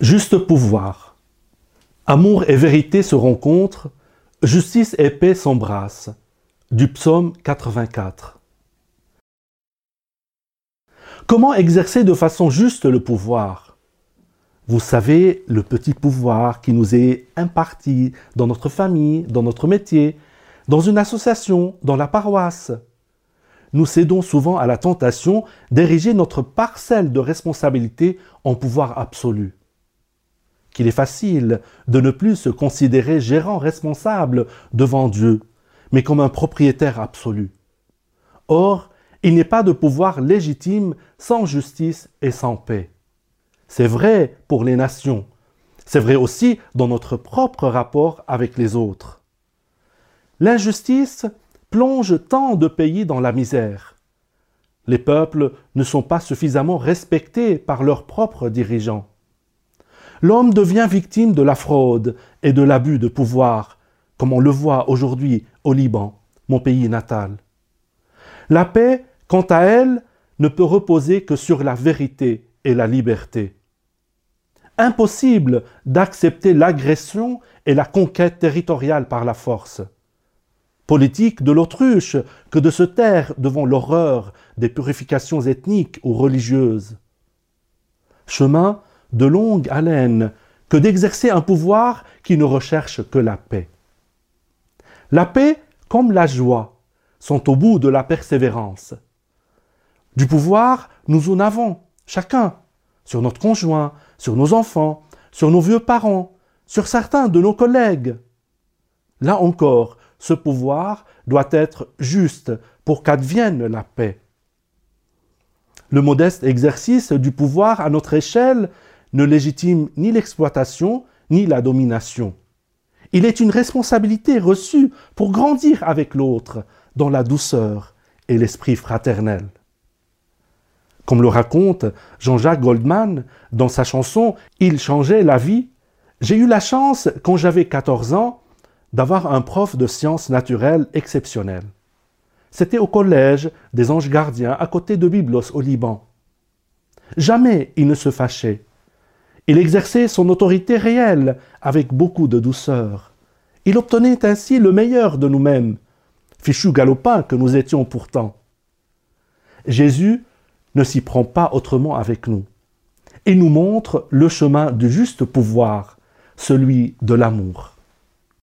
Juste pouvoir. Amour et vérité se rencontrent, justice et paix s'embrassent. Du psaume 84. Comment exercer de façon juste le pouvoir? Vous savez, le petit pouvoir qui nous est imparti dans notre famille, dans notre métier, dans une association, dans la paroisse. Nous cédons souvent à la tentation d'ériger notre parcelle de responsabilité en pouvoir absolu qu'il est facile de ne plus se considérer gérant responsable devant Dieu, mais comme un propriétaire absolu. Or, il n'est pas de pouvoir légitime sans justice et sans paix. C'est vrai pour les nations, c'est vrai aussi dans notre propre rapport avec les autres. L'injustice plonge tant de pays dans la misère. Les peuples ne sont pas suffisamment respectés par leurs propres dirigeants l'homme devient victime de la fraude et de l'abus de pouvoir, comme on le voit aujourd'hui au Liban, mon pays natal. La paix, quant à elle, ne peut reposer que sur la vérité et la liberté. Impossible d'accepter l'agression et la conquête territoriale par la force. Politique de l'autruche que de se taire devant l'horreur des purifications ethniques ou religieuses. Chemin de longue haleine que d'exercer un pouvoir qui ne recherche que la paix. La paix, comme la joie, sont au bout de la persévérance. Du pouvoir, nous en avons, chacun, sur notre conjoint, sur nos enfants, sur nos vieux parents, sur certains de nos collègues. Là encore, ce pouvoir doit être juste pour qu'advienne la paix. Le modeste exercice du pouvoir à notre échelle ne légitime ni l'exploitation ni la domination. Il est une responsabilité reçue pour grandir avec l'autre dans la douceur et l'esprit fraternel. Comme le raconte Jean-Jacques Goldman dans sa chanson Il changeait la vie, j'ai eu la chance, quand j'avais 14 ans, d'avoir un prof de sciences naturelles exceptionnel. C'était au collège des anges gardiens à côté de Byblos au Liban. Jamais il ne se fâchait. Il exerçait son autorité réelle avec beaucoup de douceur. Il obtenait ainsi le meilleur de nous-mêmes, fichus galopins que nous étions pourtant. Jésus ne s'y prend pas autrement avec nous. Il nous montre le chemin du juste pouvoir, celui de l'amour.